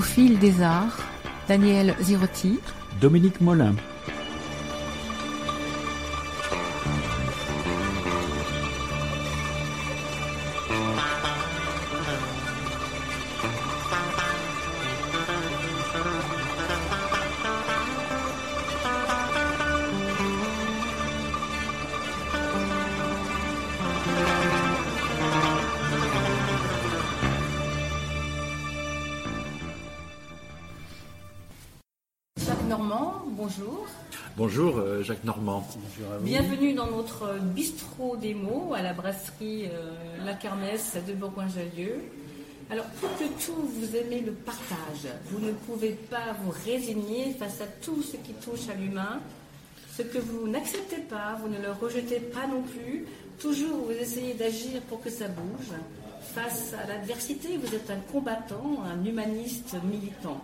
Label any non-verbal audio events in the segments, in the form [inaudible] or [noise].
Au fil des arts, Daniel Zirotti, Dominique Molin. Bienvenue dans notre bistrot des mots à la brasserie euh, La Kermesse de Bourgoin-Jallieu. Alors, plus que tout, vous aimez le partage. Vous ne pouvez pas vous résigner face à tout ce qui touche à l'humain. Ce que vous n'acceptez pas, vous ne le rejetez pas non plus. Toujours, vous essayez d'agir pour que ça bouge. Face à l'adversité, vous êtes un combattant, un humaniste militant.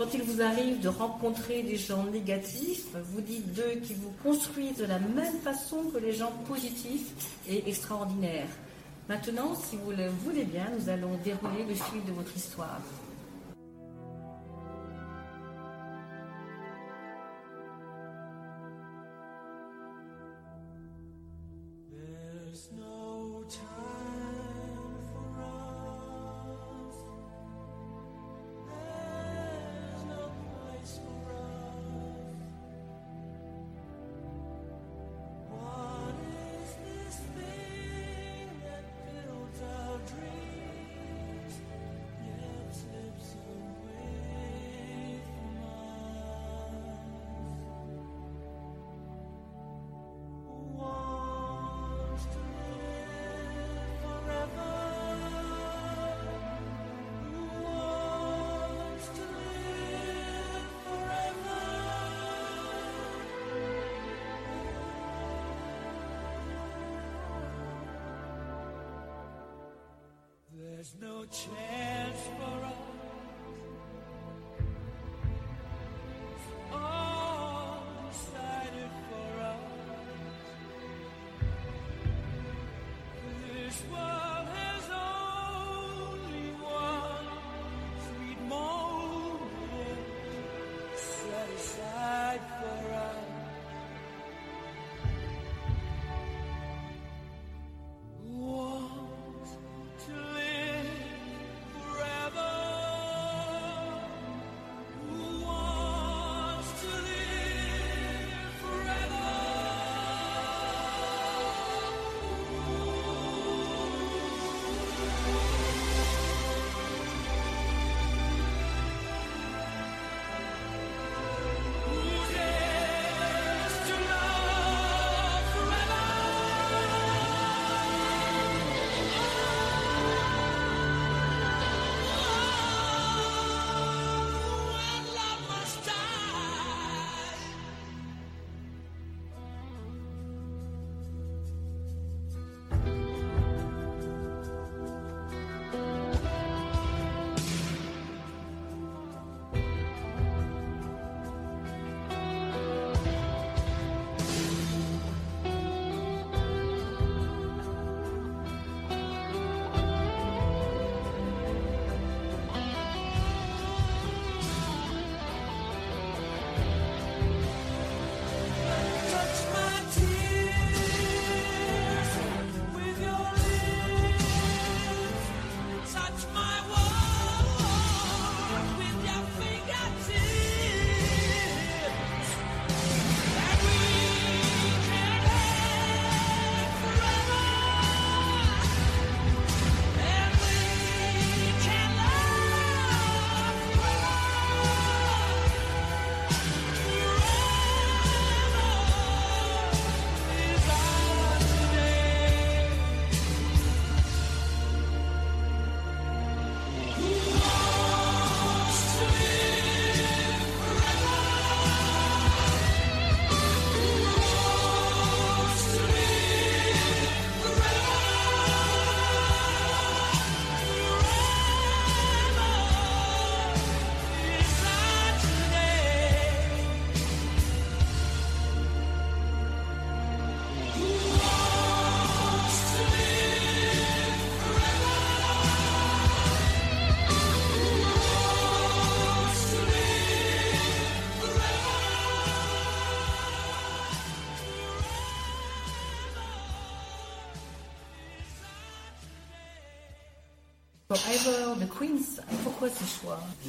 Quand il vous arrive de rencontrer des gens négatifs, vous dites d'eux qu'ils vous construisent de la même façon que les gens positifs et extraordinaires. Maintenant, si vous le voulez bien, nous allons dérouler le fil de votre histoire. There's no chance for us.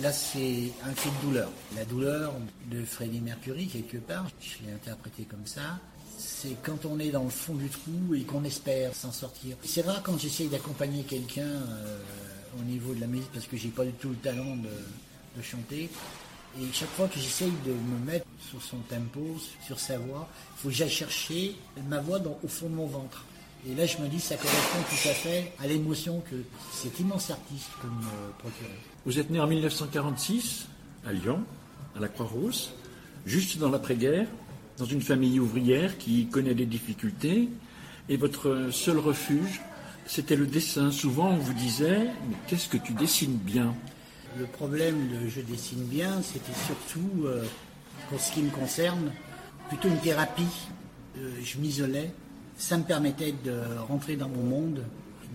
Là, c'est un cri de douleur. La douleur de Freddie Mercury, quelque part, je l'ai interprété comme ça. C'est quand on est dans le fond du trou et qu'on espère s'en sortir. C'est rare quand j'essaye d'accompagner quelqu'un euh, au niveau de la musique, parce que j'ai pas du tout le talent de, de chanter. Et chaque fois que j'essaye de me mettre sur son tempo, sur sa voix, il faut que j'aille chercher ma voix dans- au fond de mon ventre. Et là, je me dis, ça correspond tout à fait à l'émotion que cet immense artiste peut me procurer. Vous êtes né en 1946 à Lyon, à la Croix-Rousse, juste dans l'après-guerre, dans une famille ouvrière qui connaît des difficultés. Et votre seul refuge, c'était le dessin. Souvent, on vous disait Mais qu'est-ce que tu dessines bien? Le problème de je dessine bien, c'était surtout, euh, pour ce qui me concerne, plutôt une thérapie. Euh, je m'isolais. Ça me permettait de rentrer dans mon monde,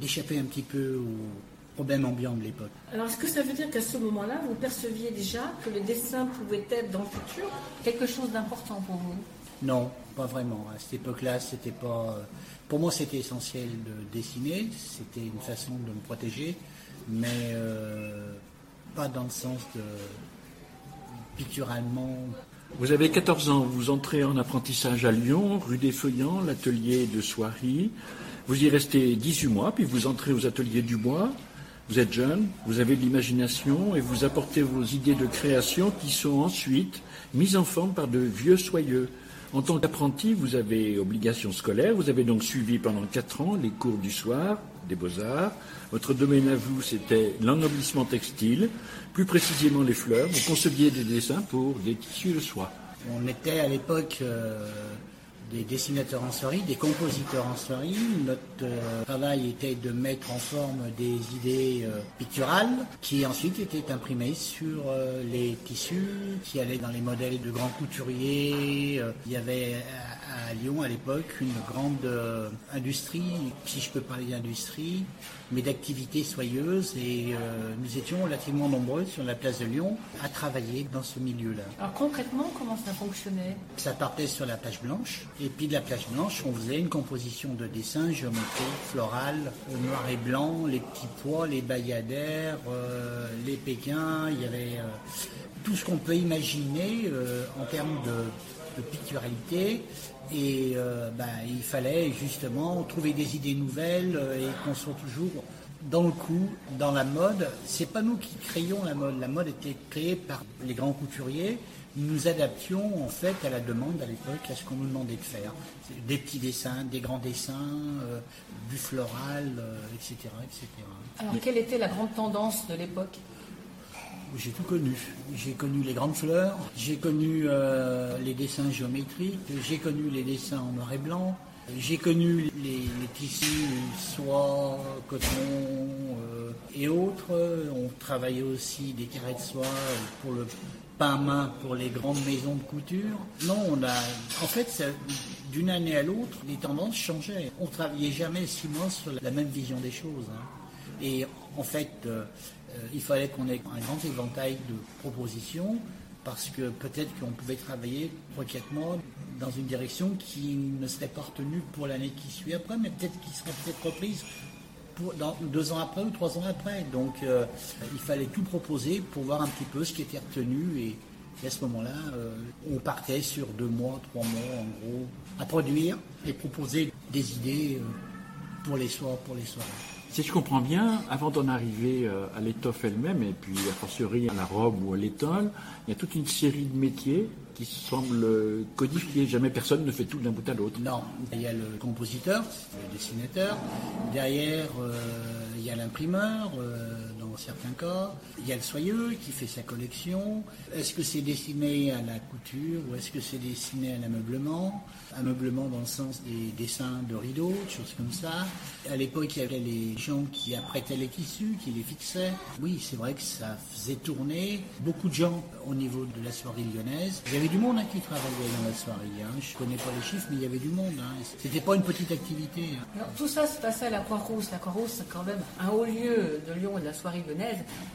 d'échapper un petit peu aux problèmes ambiants de l'époque. Alors, est-ce que ça veut dire qu'à ce moment-là, vous perceviez déjà que le dessin pouvait être dans le futur quelque chose d'important pour vous? Non, pas vraiment. À cette époque-là, c'était pas. Pour moi, c'était essentiel de dessiner. C'était une façon de me protéger, mais euh, pas dans le sens de picturalement. Vous avez 14 ans, vous entrez en apprentissage à Lyon, rue des Feuillants, l'atelier de Soierie. Vous y restez 18 mois, puis vous entrez aux ateliers du bois. Vous êtes jeune, vous avez de l'imagination et vous apportez vos idées de création qui sont ensuite mises en forme par de vieux soyeux. En tant qu'apprenti, vous avez obligation scolaire, vous avez donc suivi pendant 4 ans les cours du soir des beaux-arts. Votre domaine à vous, c'était l'ennoblissement textile, plus précisément les fleurs. Vous conceviez des dessins pour des tissus de soie. On était à l'époque euh, des dessinateurs en soierie, des compositeurs en soierie. Notre euh, travail était de mettre en forme des idées euh, picturales qui ensuite étaient imprimées sur euh, les tissus, qui allaient dans les modèles de grands couturiers. Il y avait à, Lyon à l'époque une grande euh, industrie, si je peux parler d'industrie, mais d'activités soyeuses et euh, nous étions relativement nombreux sur la place de Lyon à travailler dans ce milieu-là. Alors, concrètement, comment ça fonctionnait? Ça partait sur la page blanche, et puis de la page blanche, on faisait une composition de dessins géométriques, florales, noir et blanc, les petits pois, les bayadères, euh, les pékins, il y avait tout ce qu'on peut imaginer en termes de, de picturalité. Et euh, bah, il fallait justement trouver des idées nouvelles euh, et qu'on soit toujours dans le coup, dans la mode. C'est pas nous qui créions la mode. La mode était créée par les grands couturiers. Nous nous adaptions en fait à la demande à l'époque, à ce qu'on nous demandait de faire. Des petits dessins, des grands dessins, euh, du floral, etc., etc. Alors, quelle était la grande tendance de l'époque? J'ai tout connu. J'ai connu les grandes fleurs, j'ai connu euh, les dessins géométriques, j'ai connu les dessins en noir et blanc, j'ai connu les, tissus soie, coton euh, et autres. On travaillait aussi des carrés de soie pour le pain main pour les grandes maisons de couture. Non, on a, en fait, d'une année à l'autre, les tendances changeaient. On travaillait jamais six mois sur la même vision des choses. hein. Et en fait, euh, il fallait qu'on ait un grand éventail de propositions parce que peut-être qu'on pouvait travailler mois dans une direction qui ne serait pas retenue pour l'année qui suit après, mais peut-être qui serait peut-être reprise dans, deux ans après ou trois ans après. Donc euh, il fallait tout proposer pour voir un petit peu ce qui était retenu et, et à ce moment-là, euh, on partait sur deux mois, trois mois en gros à produire et proposer des idées euh, pour les soirs, pour les soirées. Si je comprends bien, avant d'en arriver euh, à l'étoffe elle-même, et puis a fortiori à la robe ou à l'étole, il y a toute une série de métiers qui semblent codifiés. Jamais personne ne fait tout d'un bout à l'autre. Non, il y a le compositeur, le dessinateur. Derrière, euh, il y a l'imprimeur, euh, certains cas. Il y a le soyeux qui fait sa collection. Est-ce que c'est destiné à la couture ou est-ce que c'est destiné à l'ameublement? Ameublement dans le sens des dessins de rideaux, de choses comme ça. À l'époque, il y avait les gens qui apprêtaient les tissus, qui les fixaient. Oui, c'est vrai que ça faisait tourner beaucoup de gens au niveau de la soirée lyonnaise. Il y avait du monde hein, qui travaillait dans la soirée. Hein. Je connais pas les chiffres, mais il y avait du monde. Hein. C'était pas une petite activité. hein. Tout ça se passait à la Croix-Rousse. La Croix-Rousse, c'est quand même un haut lieu de Lyon et de la soirée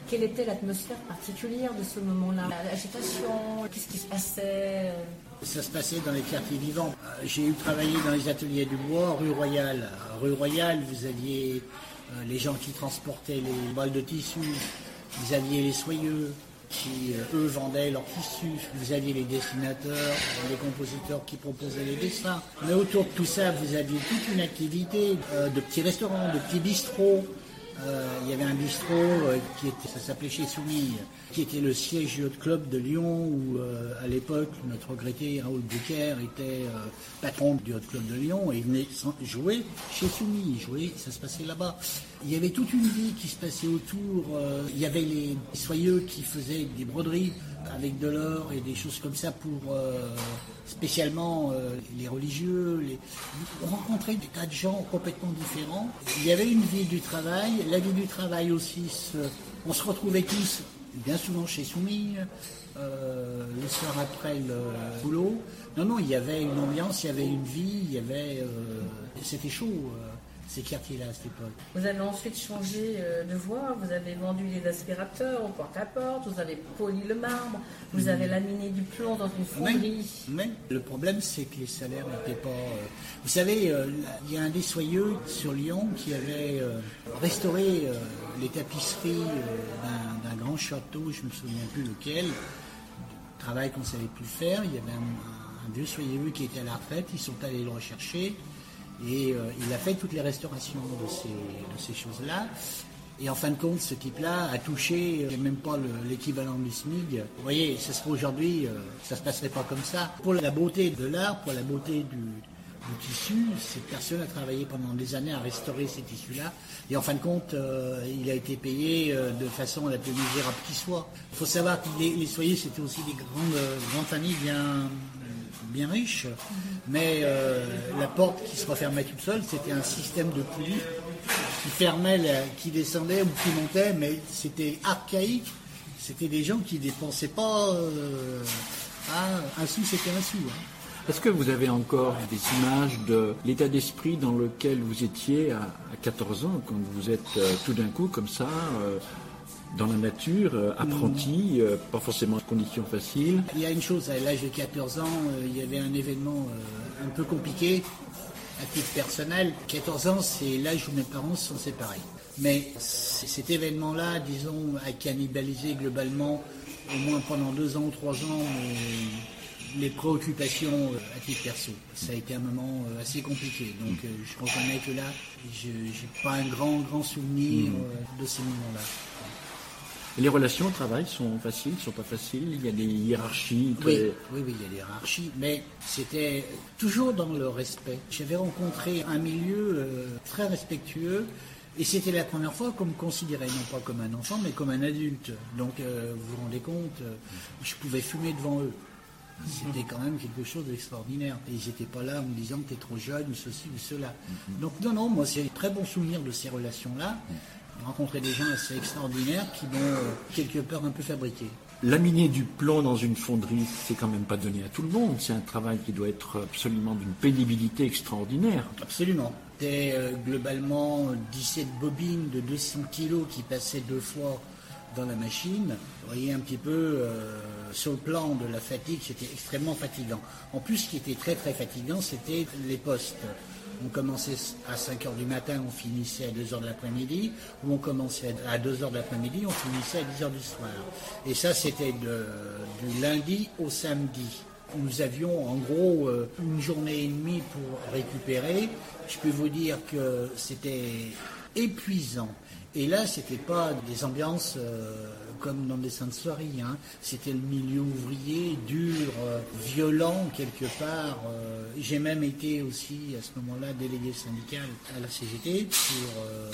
Quelle était l'atmosphère particulière de ce moment-là L'agitation Qu'est-ce qui se passait Ça se passait dans les quartiers vivants. Euh, J'ai eu travaillé dans les ateliers du bois, rue Royale. Rue Royale, vous aviez euh, les gens qui transportaient les balles de tissu, vous aviez les soyeux qui, euh, eux, vendaient leurs tissus, vous aviez les dessinateurs, les compositeurs qui proposaient les dessins. Mais autour de tout ça, vous aviez toute une activité euh, de petits restaurants, de petits bistrots, euh, il y avait un bistrot euh, qui s'appelait chez Soumille, qui était le siège du Hot Club de Lyon, où euh, à l'époque notre regretté Raoul Bucker était patron du Hot Club de Lyon et il venait jouer chez Soumille, il jouait, ça se passait là-bas. Il y avait toute une vie qui se passait autour. il y avait les soyeux qui faisaient des broderies avec de l'or et des choses comme ça pour euh, spécialement euh, les religieux. On rencontrait des tas de gens complètement différents. Il y avait une vie du travail, la vie du travail aussi. On se retrouvait tous bien souvent chez Soumille, euh, le soir après le boulot. Non, non, il y avait une ambiance, il y avait une vie, il y avait. C'était chaud. Ces quartiers-là à cette époque. Vous avez ensuite changé euh, de voie, vous avez vendu les aspirateurs au porte-à-porte, vous avez poli le marbre, vous avez laminé du plomb dans une fonderie. Mais le problème, c'est que les salaires n'étaient pas. euh, Vous savez, euh, il y a un des soyeux sur Lyon qui avait euh, restauré les tapisseries d'un- grand château, je me souviens plus lequel, travail qu'on ne savait plus faire. Il y avait un, un vieux soyeux qui était à la retraite, ils sont allés le rechercher et euh, il a fait toutes les restaurations de ces, choses-là. Et en fin de compte, ce type-là a touché euh, même pas le- l'équivalent du SMIG. Vous voyez, ce serait aujourd'hui, euh, ça se passerait pas comme ça. Pour la beauté de l'art, pour la beauté du, tissu, cette personne a travaillé pendant des années à restaurer ces tissus-là. Et en fin de compte, euh, il a été payé de façon la plus misérable qui soit. Il faut savoir que les, les soyeux, c'était aussi des grandes, grandes familles bien, bien riches. Mais euh, la porte qui se refermait toute seule, c'était un système de poulies qui fermait, qui descendait ou qui montait, mais c'était archaïque. C'était des gens qui dépensaient pas euh, un sou, c'était un sou. hein. Est-ce que vous avez encore des images de l'état d'esprit dans lequel vous étiez à, à 14 ans, quand vous êtes euh, tout d'un coup comme ça, dans la nature, euh, apprenti, euh, pas forcément en conditions faciles Il y a une chose, à l'âge de 14 ans, euh, il y avait un événement un peu compliqué à titre personnel. 14 ans, c'est l'âge où mes parents se sont séparés. Mais cet événement-là, disons, a cannibalisé globalement, au moins pendant deux ans ou trois ans, mes- les préoccupations à titre perso. Ça a été un moment assez compliqué. Donc je reconnais que là, je n'ai pas un grand, grand souvenir euh, de ces moments-là. Les relations au travail sont faciles, sont pas faciles? Il y a des hiérarchies très... Oui, oui, oui, il y a des hiérarchies, mais c'était toujours dans le respect. J'avais rencontré un milieu euh, très respectueux et c'était la première fois qu'on me considérait non pas comme un enfant, mais comme un adulte. Donc, euh, vous vous rendez compte, euh, je pouvais fumer devant eux. C'était quand même quelque chose d'extraordinaire. Et ils n'étaient pas là en me disant que tu es trop jeune ou ceci ou cela. Donc non, non, moi c'est un très bon souvenir de ces relations-là. Rencontrer des gens assez extraordinaires qui m'ont euh, quelque part un peu fabriqué. Laminer du plomb dans une fonderie, c'est quand même pas donné à tout le monde. C'est un travail qui doit être absolument d'une pénibilité extraordinaire. Absolument. C'était euh, globalement 17 bobines de 200 kilos qui passaient deux fois dans la machine. Vous voyez un petit peu euh, sur le plan de la fatigue, c'était extrêmement fatigant. En plus, ce qui était très très fatigant, c'était les postes. On commençait à 5 heures du matin, on finissait à 2 heures de l'après-midi, ou on commençait à 2 heures de l'après-midi, on finissait à 10 heures du soir. Et ça, c'était du lundi au samedi. Nous avions en gros euh, une journée et demie pour récupérer. Je peux vous dire que c'était épuisant. Et là, c'était pas des ambiances euh, comme dans des Saintes-Soieries. Hein. C'était le milieu ouvrier, dur, euh, violent quelque part. euh. J'ai même été aussi à ce moment-là délégué syndical à la CGT pour euh,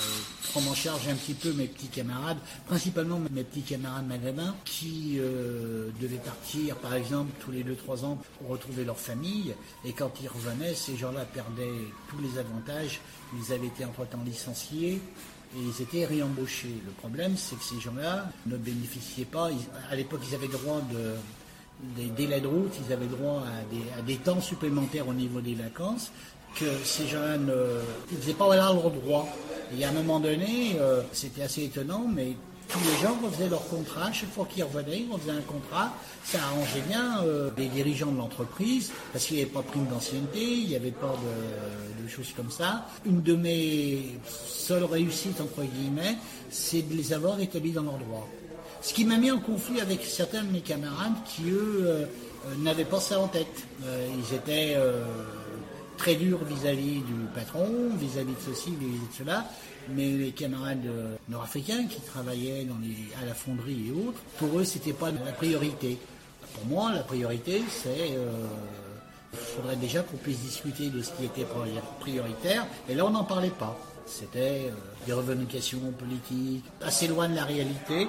prendre en charge un petit peu mes petits camarades, principalement mes petits camarades maghrébins qui euh, devaient partir, par exemple, tous les 2-3 ans pour retrouver leur famille. Et quand ils revenaient, ces gens-là perdaient tous les avantages. Ils avaient été entre-temps licenciés et ils étaient réembauchés. Le problème, c'est que ces gens-là ne bénéficiaient pas. à l'époque, ils avaient droit de des délais de route, ils avaient droit à des, temps supplémentaires au niveau des vacances que ces gens-là ne faisaient pas leur droit. Et à un moment donné, euh, c'était assez étonnant, mais tous les gens refaisaient leur contrat. Chaque fois qu'ils revenaient, on faisait un contrat. Ça arrangeait bien euh, les dirigeants de l'entreprise parce qu'il n'y avait pas de prime d'ancienneté, il n'y avait pas de, choses comme ça. Une de mes seules réussites, entre guillemets, c'est de les avoir établis dans leurs droits. Ce qui m'a mis en conflit avec certains de mes camarades qui, eux, euh, euh, n'avaient pas ça en tête. Euh, ils étaient euh, très durs vis-à-vis du patron, vis-à-vis de ceci, vis-à-vis de cela. Mais les camarades euh, nord-africains qui travaillaient à la fonderie et autres, pour eux, c'était pas la priorité. Pour moi, la priorité, c'est il faudrait déjà qu'on puisse discuter de ce qui était priori- prioritaire. Et là, on n'en parlait pas. C'était euh, des revendications politiques, assez loin de la réalité.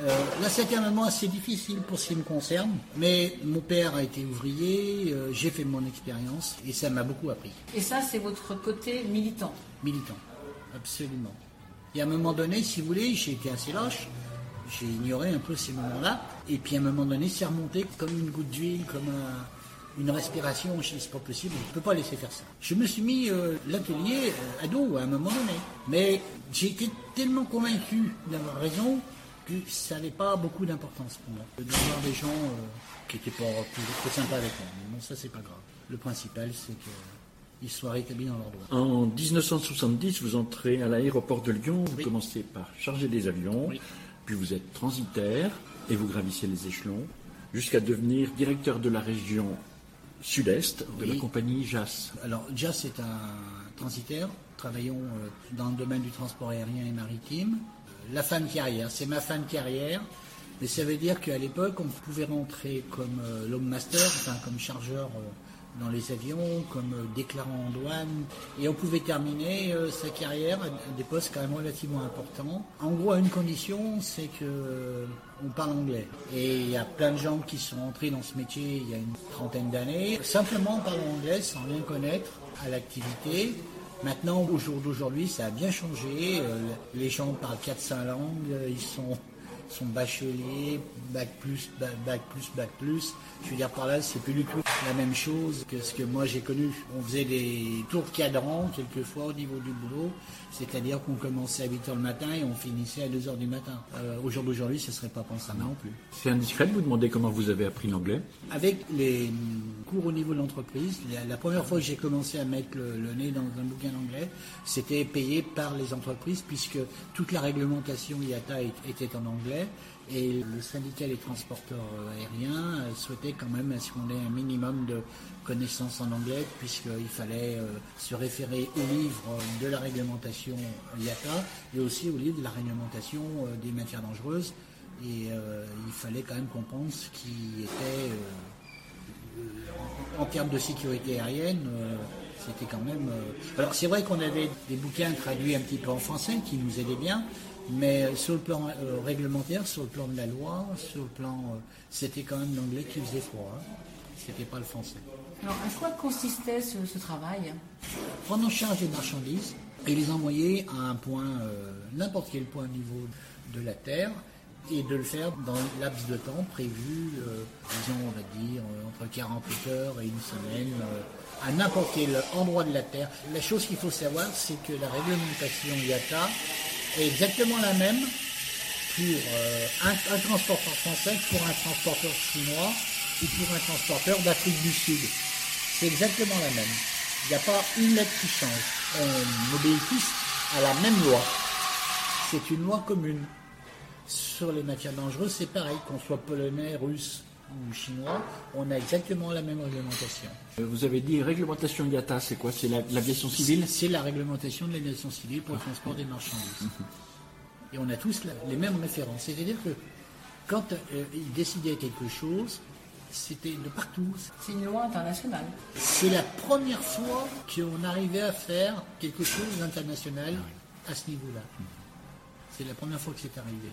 Euh, là, c'était un moment assez difficile pour ce qui me concerne. Mais mon père a été ouvrier, euh, j'ai fait mon expérience et ça m'a beaucoup appris. Et ça, c'est votre côté militant. Militant, absolument. Et à un moment donné, si vous voulez, j'ai été assez lâche. J'ai ignoré un peu ces moments-là. Et puis à un moment donné, c'est remonté comme une goutte d'huile, comme un- une respiration. Je dis, c'est pas possible, je ne peux pas laisser faire ça. Je me suis mis euh, l'atelier euh, à dos à un moment donné. Mais j'ai été tellement convaincu d'avoir raison ça n'avait pas beaucoup d'importance pour moi. D'avoir des gens euh, qui n'étaient pas très sympas avec moi. Mais bon, ça, c'est pas grave. Le principal, c'est qu'ils soient rétablis dans leurs droits. En 1970, vous entrez à l'aéroport de Lyon, vous Oui. commencez par charger des avions, Oui. puis vous êtes transitaire et vous gravissez les échelons jusqu'à devenir directeur de la région sud-est de la compagnie JAS. Alors, JAS c'est un transitaire. Travaillons euh, dans le domaine du transport aérien et maritime. La fin de carrière, c'est ma fin de carrière. Mais ça veut dire qu'à l'époque, on pouvait rentrer comme euh, l'homme master, enfin comme chargeur euh, dans les avions, comme euh, déclarant en douane, et on pouvait terminer euh, sa carrière à des postes quand même relativement importants. En gros, à une condition, c'est que on parle anglais. Et il y a plein de gens qui sont entrés dans ce métier il y a une trentaine d'années, simplement en parlant anglais, sans rien connaître à l'activité. Maintenant, au jour d'aujourd'hui, ça a bien changé. Euh, les gens parlent 4-5 langues, euh, ils sont sont bacheliers, bac plus, bac, bac plus, bac plus. Je veux dire par là, c'est plus du tout la même chose que ce que moi j'ai connu. On faisait des tours de cadran quelquefois au niveau du boulot, c'est-à-dire qu'on commençait à 8 h le matin et on finissait à 2 h du matin. Euh, au jour d'aujourd'hui, ce serait pas pensable non plus. C'est indiscret de vous demander comment vous avez appris l'anglais? Avec les cours au niveau de l'entreprise, la, la première fois que j'ai commencé à mettre le, le nez dans un bouquin d'anglais, c'était payé par les entreprises puisque toute la réglementation IATA était en anglais et le syndicat des transporteurs euh, aériens euh, souhaitait quand même à ce qu'on ait un minimum de connaissances en anglais puisqu'il fallait euh, se référer au livre de la réglementation IATA et aussi au livre de la réglementation des matières dangereuses et il fallait quand même comprendre ce qui était en, termes de sécurité aérienne, c'était quand même. Alors c'est vrai qu'on avait des bouquins traduits un petit peu en français qui nous aidaient bien, mais sur le plan euh, réglementaire, sur le plan de la loi, sur le plan, euh, c'était quand même l'anglais qui faisait froid. Hein. C'était pas le français. Alors, à quoi consistait ce, ce travail? Prendre en charge les marchandises et les envoyer à un point, euh, n'importe quel point au niveau de la Terre, et de le faire dans laps de temps prévu, disons, on va dire, entre 48 heures et une semaine, à n'importe quel endroit de la Terre. La chose qu'il faut savoir, c'est que la réglementation IATA est exactement la même pour euh, un, transporteur français, pour un transporteur chinois ou pour un transporteur d'Afrique du Sud. C'est exactement la même. Il n'y a pas une lettre qui change. On obéit à la même loi. C'est une loi commune. Sur les matières dangereuses, c'est pareil, qu'on soit polonais, russe ou chinois, on a exactement la même réglementation. Euh, Vous avez dit réglementation IATA, c'est quoi? C'est la- l'aviation civile? C'est la réglementation de l'aviation civile pour le transport des marchandises. Et on a tous la- les mêmes références. C'est-à-dire que quand euh, ils décidaient quelque chose, c'était de partout. C'est une loi internationale. C'est la première fois qu'on arrivait à faire quelque chose d'international à ce niveau-là. C'est la première fois que c'est arrivé.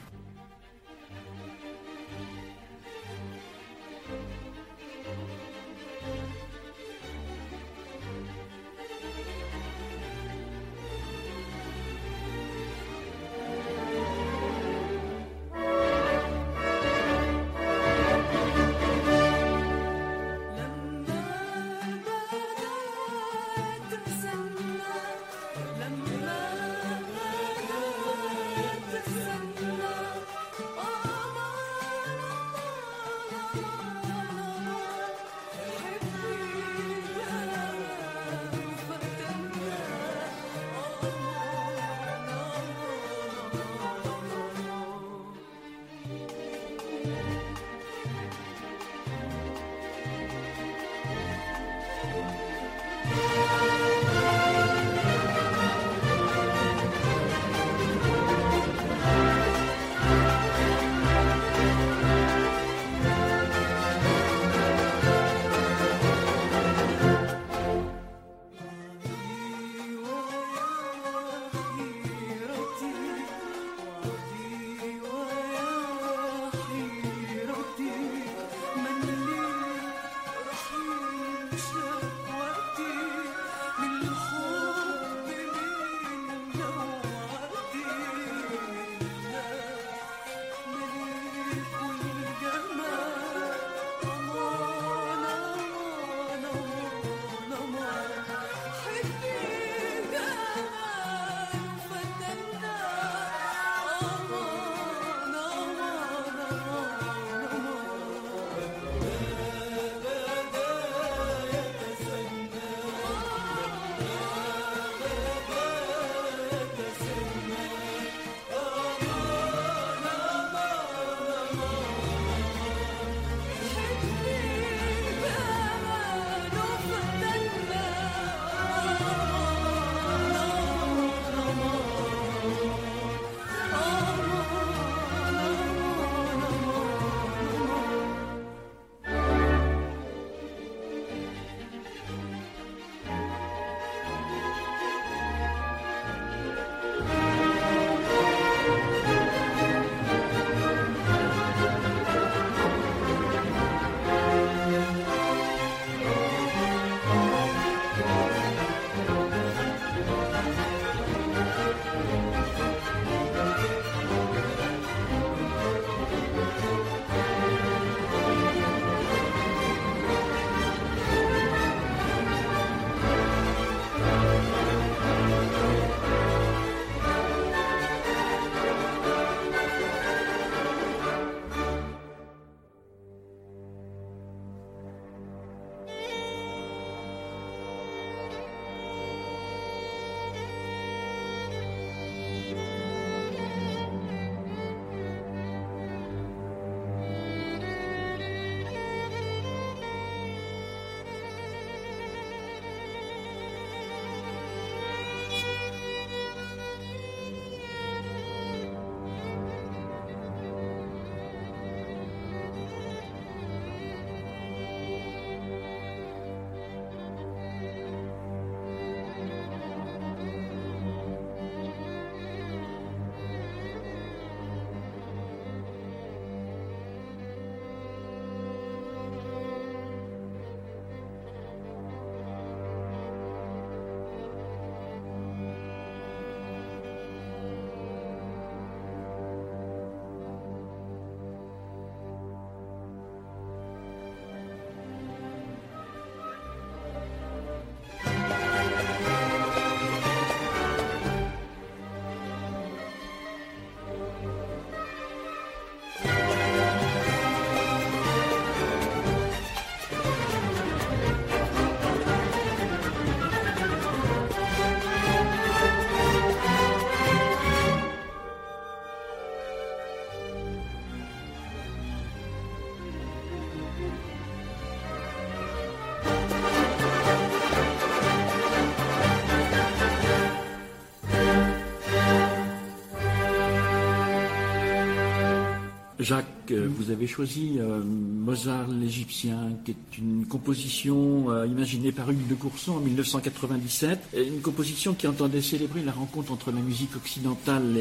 Jacques, euh, vous avez choisi euh, Mozart l'Égyptien, qui est une composition euh, imaginée par Hugues de Courson en 1997, et une composition qui entendait célébrer la rencontre entre la musique occidentale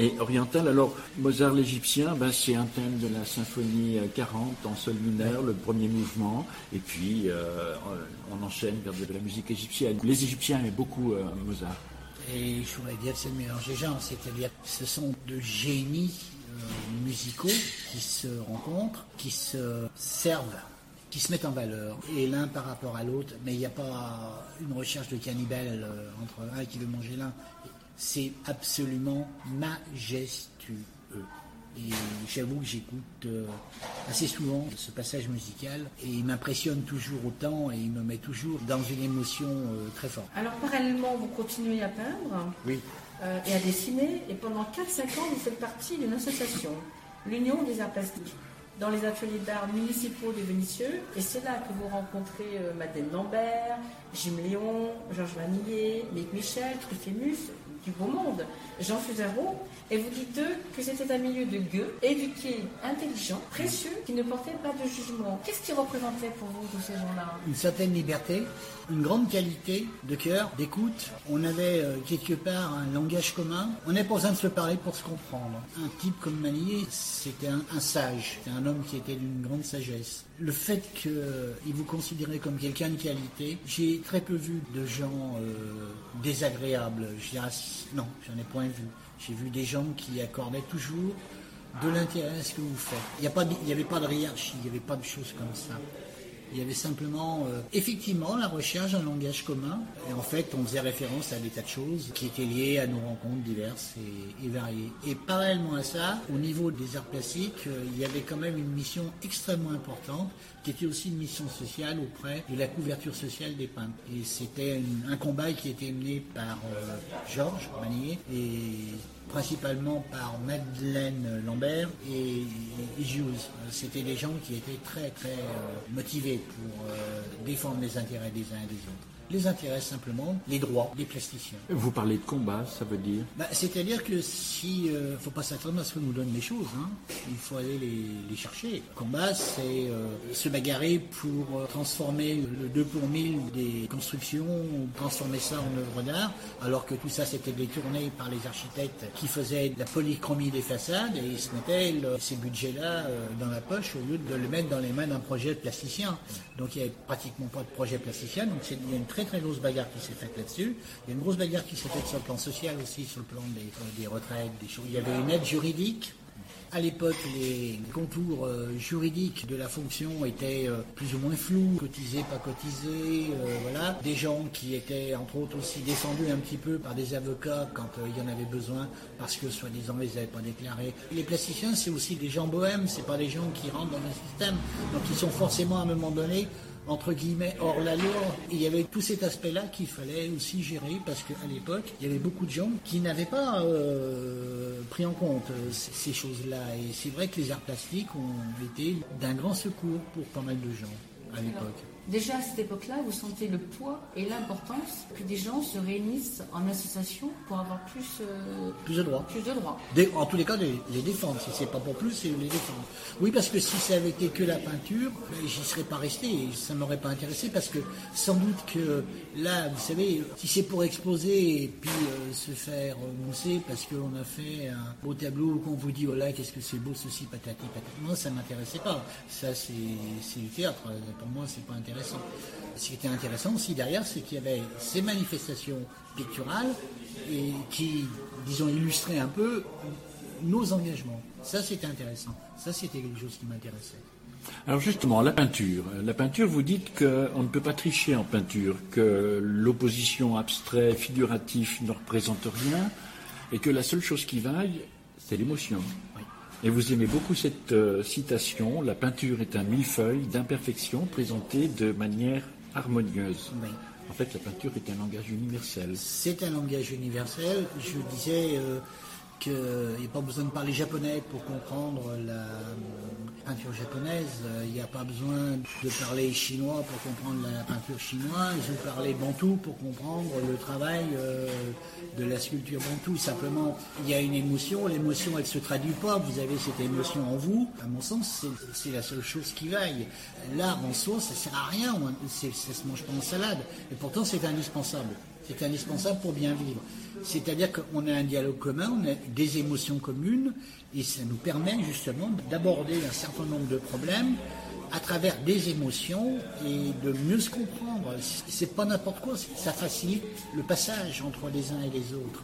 et, orientale. Alors, Mozart l'Égyptien, ben, c'est un thème de la symphonie 40 en sol mineur, le premier mouvement, et puis on enchaîne vers de la musique égyptienne. Les Égyptiens aimaient beaucoup Mozart. Et je pourrais dire que c'est mélange des genres, c'est-à-dire que ce sont de génies musicaux qui se rencontrent, qui se servent, qui se mettent en valeur, et l'un par rapport à l'autre, mais il n'y a pas une recherche de cannibale euh, entre un qui veut manger l'un. C'est absolument majestueux. Et j'avoue que j'écoute euh, assez souvent ce passage musical et il m'impressionne toujours autant et il me met toujours dans une émotion très forte. Alors parallèlement, vous continuez à peindre Oui. Euh, et à dessiner. Et pendant 4-5 ans, vous faites partie d'une association, l'Union des arts plastiques. dans les ateliers d'art municipaux de Vénissieux. Et c'est là que vous rencontrez euh, Madeleine Lambert, Jim Léon, Georges Vanillier, Mick Michel, Truffaut, du beau monde, Jean Fusaro, et vous dites eux que c'était un milieu de gueux, éduqué, intelligent, précieux, qui ne portait pas de jugement. Qu'est-ce qui représentait pour vous tous ces gens-là Une certaine liberté, une grande qualité de cœur, d'écoute. On avait euh, quelque part un langage commun. On n'est pas besoin de se parler pour se comprendre. Un type comme Manier, c'était un, sage, c'était un homme qui était d'une grande sagesse. Le fait qu'il vous considérait comme quelqu'un de qualité, j'ai très peu vu de gens euh, désagréables. Non, j'en ai point vu. J'ai vu des gens qui accordaient toujours de l'intérêt à ce que vous faites. Il n'y avait pas de hiérarchie, il n'y avait pas de choses comme ça. Il y avait simplement, euh, effectivement, la recherche d'un langage commun. Et en fait, on faisait référence à des tas de choses qui étaient liées à nos rencontres diverses et, variées. Et parallèlement à ça, au niveau des arts plastiques, euh, il y avait quand même une mission extrêmement importante qui était aussi une mission sociale auprès de la couverture sociale des peintres. Et c'était un combat qui était mené par euh, Georges Manier et principalement par Madeleine Lambert et, et. Euh, C'était des gens qui étaient très très euh, motivés pour euh, défendre les intérêts des uns et des autres. Les intérêts simplement, les droits des plasticiens. Vous parlez de combat, ça veut dire Bah, C'est-à-dire que si, euh, faut pas s'attendre à ce qu'on nous donne les choses, hein. il faut aller les, les chercher. Combat, c'est euh, se bagarrer pour euh, transformer le 2 pour 1000 des constructions, transformer ça en œuvre d'art, alors que tout ça c'était détourné par les architectes qui faisaient de la polychromie des façades et ils se mettaient le- ces budgets-là euh, dans la poche au lieu de le mettre dans les mains d'un projet de plasticien. Donc il n'y avait pratiquement pas de projet plasticien, donc c'est- une très très grosse bagarre qui s'est faite là-dessus. Il y a une grosse bagarre qui s'est faite sur le plan social aussi, sur le plan des, retraites, des choses. Il y avait une aide juridique. À l'époque, les contours euh, juridiques de la fonction étaient euh, plus ou moins flous, cotisés, pas cotisés, euh, voilà. Des gens qui étaient, entre autres, aussi descendus un petit peu par des avocats quand il y en avait besoin, parce que soi-disant ils n'avaient pas déclaré. Les plasticiens, c'est aussi des gens bohèmes, c'est pas des gens qui rentrent dans le système, donc ils sont forcément à un moment donné entre guillemets hors la il y avait tout cet aspect-là qu'il fallait aussi gérer parce qu'à l'époque, il y avait beaucoup de gens qui n'avaient pas euh, pris en compte euh, ces choses-là. Et c'est vrai que les arts plastiques ont été d'un grand secours pour pas mal de gens à l'époque. Déjà à cette époque-là, vous sentez le poids et l'importance que des gens se réunissent en association pour avoir plus, euh, Plus de droits. plus de droits. Des- en tous les cas, les, les défendre. Si c'est pas pour plus, c'est les défendre. Oui, parce que si ça avait été que la peinture, ben, j'y serais pas resté et ça m'aurait pas intéressé parce que sans doute que là, vous savez, si c'est pour exposer et puis euh, se faire mousser parce qu'on a fait un beau tableau qu'on vous dit, oh là, qu'est-ce que c'est beau ceci, patati, patati. Moi, ça m'intéressait pas. Ça, c'est c'est du théâtre. Pour moi, c'est pas intéressant. Ce qui était intéressant aussi derrière, c'est qu'il y avait ces manifestations picturales et qui, disons, illustraient un peu nos engagements. Ça, c'était intéressant. Ça, c'était quelque chose qui m'intéressait. Alors justement, la peinture. La peinture, vous dites qu'on ne peut pas tricher en peinture, que l'opposition abstrait, figuratif ne représente rien, et que la seule chose qui vaille, c'est l'émotion. Et vous aimez beaucoup cette euh, citation, la peinture est un millefeuille d'imperfections présentées de manière harmonieuse. Oui. En fait, la peinture est un langage universel. C'est un langage universel. Je disais euh, qu'il n'y a pas besoin de parler japonais pour comprendre la euh, peinture japonaise. Euh, Il n'y a pas besoin de parler chinois pour comprendre la peinture chinoise ou parler bantou pour comprendre le travail euh, de la sculpture bantou. Simplement, il y a une émotion. L'émotion, elle se traduit pas. Vous avez cette émotion en vous. À mon sens, c'est- la seule chose qui vaille. L'art en soi, ça sert à rien. Ça se mange pas en salade. Et pourtant, c'est indispensable. C'est indispensable pour bien vivre. C'est-à-dire qu'on a un dialogue commun, on a des émotions communes, et ça nous permet justement d'aborder un certain nombre de problèmes à travers des émotions et de mieux se comprendre. C'est pas n'importe quoi, ça facilite le passage entre les uns et les autres.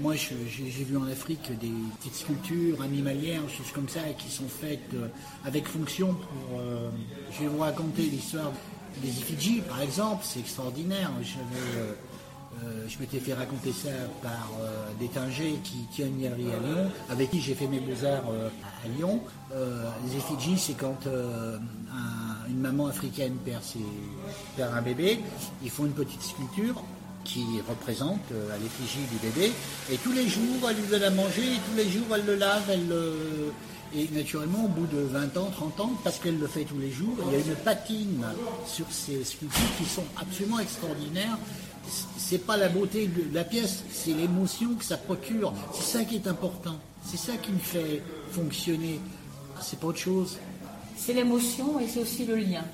Moi, j'ai vu en Afrique des petites sculptures animalières, choses comme ça, qui sont faites euh, avec fonction pour. euh, je vais vous raconter l'histoire des effigies, par exemple, c'est extraordinaire. Euh, je m'étais fait raconter ça par euh, des qui tiennent une galerie à Lyon, avec qui j'ai fait mes beaux-arts euh, à Lyon. Les effigies, c'est quand un- une maman africaine perd, ses- perd un bébé, ils font une petite sculpture qui représente à l'effigie du bébé, et tous les jours, elle lui donne à manger, et tous les jours, elle le lave, elle le... Et naturellement, au bout de 20 ans, 30 ans, parce qu'elle le fait tous les jours, il y a une patine sur ces sculptures qui sont absolument extraordinaires. C'est pas la beauté de la pièce, c'est l'émotion que ça procure. C'est ça qui est important. C'est ça qui me fait fonctionner. C'est pas autre chose. C'est l'émotion et c'est aussi le lien.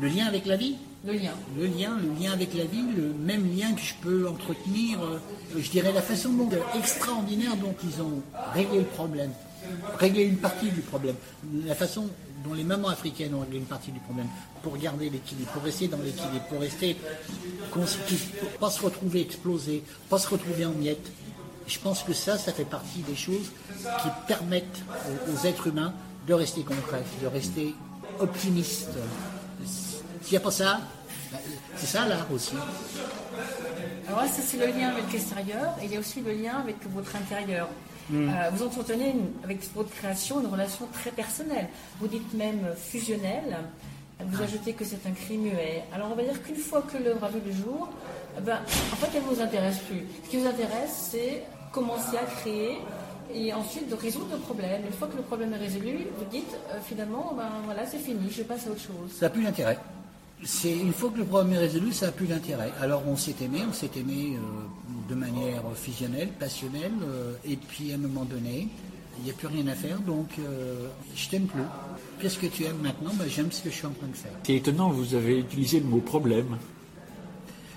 Le lien avec la vie? Le lien. le lien, le lien avec la vie, le même lien que je peux entretenir, euh, je dirais la façon dont, extraordinaire dont ils ont réglé le problème, réglé une partie du problème, la façon dont les mamans africaines ont réglé une partie du problème, pour garder l'équilibre, pour rester dans l'équilibre, pour rester constitué, pas se retrouver explosé, pas se retrouver en miettes. Je pense que ça, ça fait partie des choses qui permettent aux, êtres humains de rester concrets, de rester optimistes. S'il n'y a pas ça, bah, c'est ça l'art aussi. Alors là, ça c'est le lien avec l'extérieur et il y a aussi le lien avec votre intérieur. Euh, vous entretenez une- avec votre création une relation très personnelle. Vous dites même fusionnelle. Vous ajoutez que c'est un cri muet. Alors on va dire qu'une fois que l'œuvre a vu le jour, eh ben, en fait elle ne vous intéresse plus. Ce qui vous intéresse, c'est commencer à créer et ensuite de résoudre le problème. Une fois que le problème est résolu, vous dites euh, finalement, ben, voilà, c'est fini, je passe à autre chose. Ça n'a plus d'intérêt. C'est une fois que le problème est résolu, ça n'a plus d'intérêt. Alors on s'est aimé, on s'est aimé euh, de manière fusionnelle, passionnelle, euh, et puis à un moment donné, il n'y a plus rien à faire, donc euh, je t'aime plus. Qu'est-ce que tu aimes maintenant? Ben, J'aime ce que je suis en train de faire. C'est étonnant, vous avez utilisé le mot problème.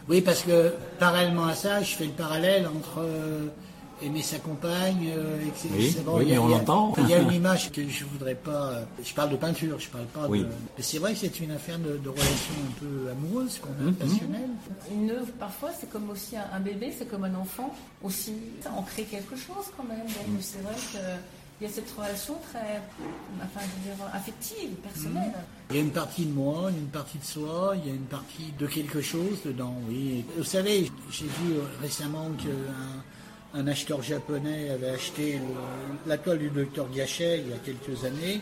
Oui, parce que parallèlement à ça, je fais le parallèle entre aimer sa compagne, euh, etc. Oui, C'est bon, oui, il y a- on il y a- l'entend. Il y a une [laughs] image que je voudrais pas. euh, Je parle de peinture, je parle pas Oui. de. Mais c'est vrai que c'est une affaire de, de relation un peu amoureuse qu'on Mhm. a, passionnelle. Une œuvre, parfois, c'est comme aussi un, un bébé, c'est comme un enfant aussi. On crée quelque chose quand même. Donc c'est vrai qu'il y a cette relation très, enfin, je veux dire, affective, personnelle. Il y a une partie de moi, une partie de soi, il y a une partie de quelque chose dedans, oui. Vous savez, j'ai vu euh, récemment qu'un un acheteur japonais avait acheté le- la toile du docteur Gachet il y a quelques années.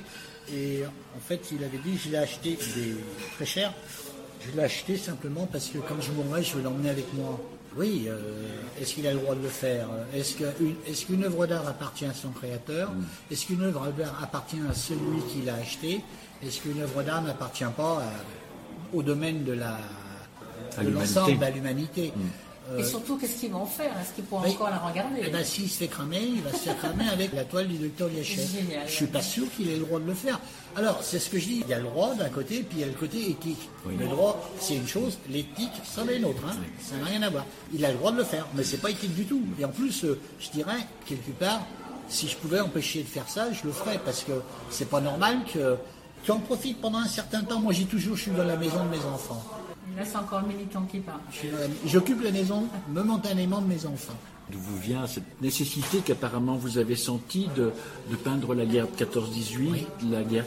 Et en fait, il avait dit, je l'ai acheté des, très cher. Je l'ai acheté simplement parce que comme je mourrai, je veux l'emmener avec moi. Oui, euh, est-ce qu'il a le droit de le faire? Est-ce qu'une est œuvre d'art appartient à son créateur? Est-ce qu'une œuvre d'art appartient à celui qui l'a acheté? Est-ce qu'une œuvre d'art n'appartient pas à- au domaine de À l'humanité. l'ensemble, à l'humanité? Et surtout, qu'est-ce qu'ils vont en faire? Est-ce qu'ils pourront oui. encore la regarder? Eh ben, s'il se fait cramer, il va se faire cramer [laughs] avec la toile du docteur Gachet. Génial. Je suis pas sûr qu'il ait le droit de le faire. Alors, c'est ce que je dis. Il y a le droit d'un côté, puis il y a le côté éthique. Le droit, c'est une chose, l'éthique, c'en est une autre. Hein. Ça n'a rien à voir. Il a le droit de le faire, mais c'est pas éthique du tout. Et en plus, euh, je dirais, quelque part, si je pouvais empêcher de faire ça, je le ferais, parce que c'est pas normal que tu en profites pendant un certain temps. Moi, j'ai toujours, je suis dans la maison de mes enfants. Là, c'est encore le militant qui parle. La- J'occupe la maison momentanément de mes enfants. D'où vous vient cette nécessité qu'apparemment vous avez sentie de, de peindre la guerre de 14-18, la guerre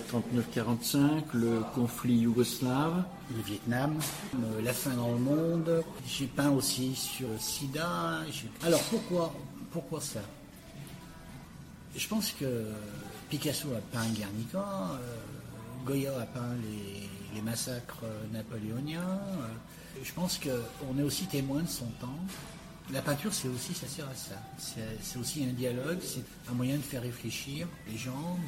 39-45, le conflit yougoslave? Le Vietnam, euh, la faim dans le monde. J'ai peint aussi sur le sida. Alors pourquoi, pourquoi ça? Je pense que Picasso a peint Guernica, euh, Goya a peint les, les massacres euh, napoléoniens. euh, je pense qu'on est aussi témoin de son temps. La peinture, c'est aussi, ça sert à ça. C'est aussi un dialogue, c'est un moyen de faire réfléchir les gens,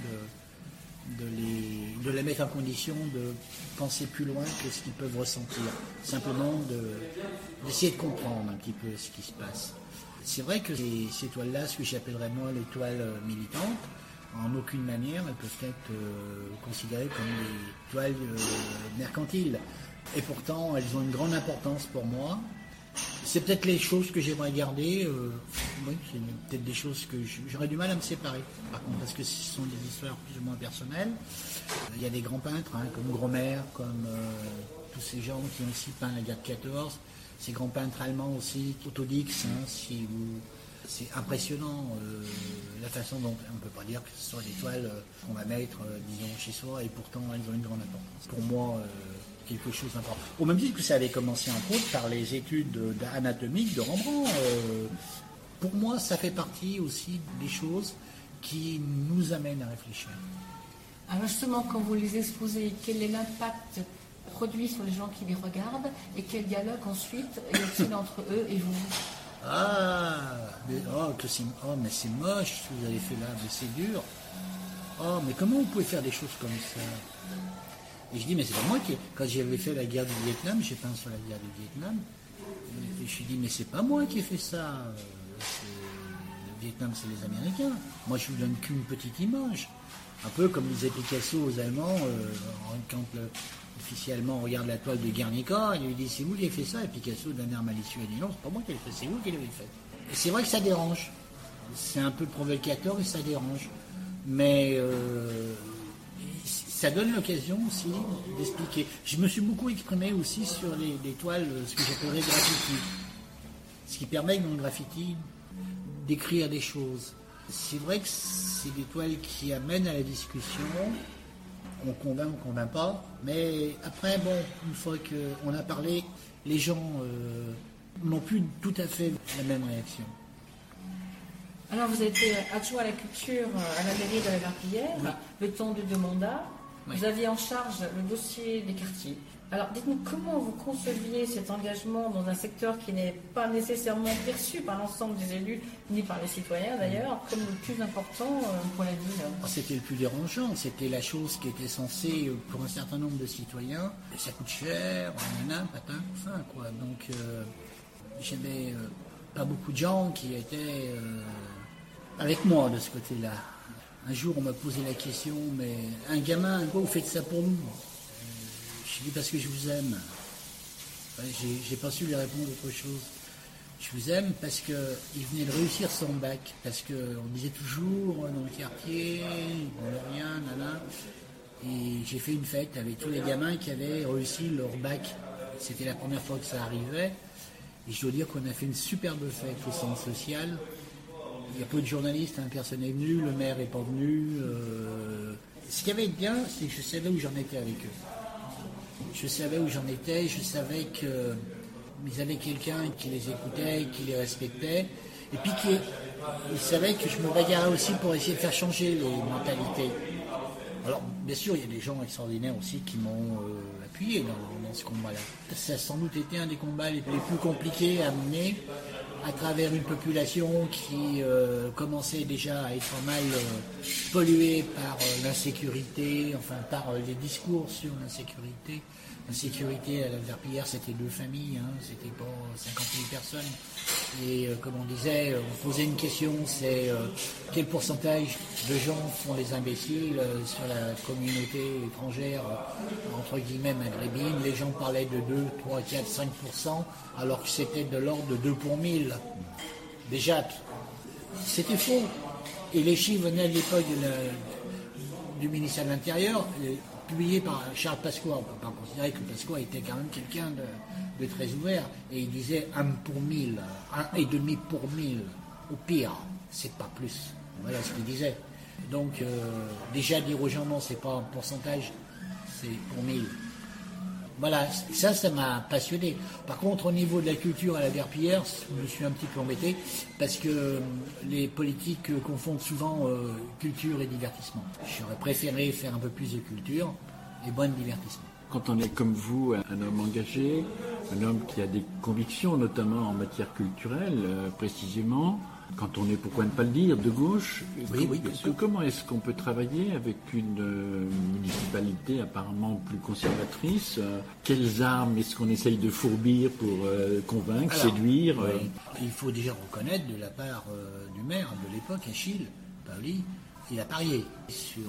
de, les, de les mettre en condition de penser plus loin que ce qu'ils peuvent ressentir. Simplement de- d'essayer de comprendre un petit peu ce qui se passe. C'est vrai que ces, ces toiles-là, ce que j'appellerais moi les toiles euh, militantes, en aucune manière elles peuvent être euh, considérées comme des toiles euh, mercantiles. Et pourtant, elles ont une grande importance pour moi. C'est peut-être les choses que j'aimerais garder. euh, oui, c'est peut-être des choses que j'aurais du mal à me séparer. Par contre, parce que ce sont des histoires plus ou moins personnelles. Il y a des grands peintres, hein, comme Gromer, comme tous ces gens qui ont aussi peint la guerre de 14. Ces grands peintres allemands aussi, Autodix, hein, si vous- c'est impressionnant euh, la façon dont on ne peut pas dire que ce sont des toiles euh, qu'on va mettre, euh, disons, chez soi, et pourtant elles ont une grande importance. Pour moi, quelque chose d'important. Au même titre que ça avait commencé en autres par les études de- anatomiques de Rembrandt. pour moi, ça fait partie aussi des choses qui nous amènent à réfléchir. Alors justement, quand vous les exposez, quel est l'impact produit sur les gens qui les regardent et quel dialogue ensuite y a-t-il entre eux et vous? Ah, mais, oh, oh, mais c'est moche vous avez fait là, mais c'est dur. Oh, mais comment vous pouvez faire des choses comme ça? Et je dis, mais c'est pas moi qui. Quand j'avais fait la guerre du Vietnam, j'ai peint sur la guerre du Vietnam. Et je dis, mais c'est pas moi qui ai fait ça. Le Vietnam, c'est les Américains. Moi, je vous donne qu'une petite image. Un peu comme disait Picasso aux Allemands, euh, quand officier allemand regarde la toile de Guernica, il lui dit, c'est vous qui avez fait ça. Et Picasso, d'un air malicieux, a dit, non, c'est pas moi qui l'ai fait, c'est vous qui l'avez fait. Et c'est vrai que ça dérange. C'est un peu provocateur et ça dérange. Mais euh, ça donne l'occasion aussi d'expliquer. Je me suis beaucoup exprimé aussi sur les, les toiles, ce que j'appellerais graffiti. Ce qui permet dans le graffiti d'écrire des choses. C'est vrai que c'est des toiles qui amènent à la discussion. On convainc, on convainc pas. Mais après, bon, une fois qu'on a parlé, les gens euh, n'ont plus tout à fait la même réaction. Alors, vous avez été adjoint à la culture euh, à la mairie de la Verpillière, Oui. le temps de deux mandats. Oui. Vous aviez en charge le dossier des quartiers. Alors, dites-nous comment vous conceviez cet engagement dans un secteur qui n'est pas nécessairement perçu par l'ensemble des élus, ni par les citoyens d'ailleurs, comme le plus important euh, pour la ville? Ah, C'était le plus dérangeant, c'était la chose qui était censée, euh, pour un certain nombre de citoyens, ça coûte cher, nanana, patin, fin, quoi. Donc, euh, j'avais pas beaucoup de gens qui étaient avec moi de ce côté-là. Un jour, on m'a posé la question, mais un gamin, pourquoi vous faites ça pour nous? Je dis parce que je vous aime. Ouais, j'ai- pas su lui répondre autre chose. Je vous aime parce qu'il venait de réussir son bac, parce qu'on disait toujours dans le quartier, on rien, nana. Et j'ai fait une fête avec tous les gamins qui avaient réussi leur bac. C'était la première fois que ça arrivait. Et je dois dire qu'on a fait une superbe fête au centre social. Il y a peu de journalistes, hein, personne n'est venu, le maire n'est pas venu. euh. Ce qui avait été bien, c'est que je savais où j'en étais avec eux. Je savais où j'en étais, je savais que ils avaient quelqu'un qui les écoutait, qui les respectait, et puis qui ils savaient que je me bagarrais aussi pour essayer de faire changer les mentalités. Alors, bien sûr, il y a des gens extraordinaires aussi qui m'ont euh, appuyé dans, ce combat-là. Ça a sans doute été un des combats les, plus compliqués à mener à travers une population qui euh, commençait déjà à être mal euh, polluée par l'insécurité, enfin par les discours sur l'insécurité. L'insécurité à la Verpillière, c'était deux familles, hein, c'était pas 50 000 personnes. Et euh, comme on disait, euh, on posait une question, c'est euh, quel pourcentage de gens font les imbéciles sur la communauté étrangère, entre guillemets maghrébine? Les gens parlaient de 2, 3, 4, 5% alors que c'était de l'ordre de 2 pour 1000. Déjà, c'était faux. Et les chiffres venaient de l'époque du ministère de l'Intérieur, publiés par Charles Pasqua. On ne peut pas considérer que Pasqua était quand même quelqu'un de, de très ouvert. Et il disait un pour mille, un et demi pour mille. Au pire, c'est pas plus. Voilà ce qu'il disait. Donc, euh, déjà dire aux gens non, c'est pas un pourcentage, c'est pour mille. Voilà, ça, ça m'a passionné. Par contre, au niveau de la culture à la Verpillière, je me suis un petit peu embêté parce que euh, les politiques euh, confondent souvent euh, culture et divertissement. J'aurais préféré faire un peu plus de culture et moins de divertissement. Quand on est comme vous, un homme engagé, un homme qui a des convictions, notamment en matière culturelle, précisément, quand on est, pourquoi ne pas le dire, de gauche, Oui, oui, que- bien sûr. comment est-ce qu'on peut travailler avec une euh, municipalité apparemment plus conservatrice euh, Quelles armes est-ce qu'on essaye de fourbir pour euh, convaincre, Alors, séduire oui. Il faut déjà reconnaître de la part du maire de l'époque, Achille Paoli, il a parié sur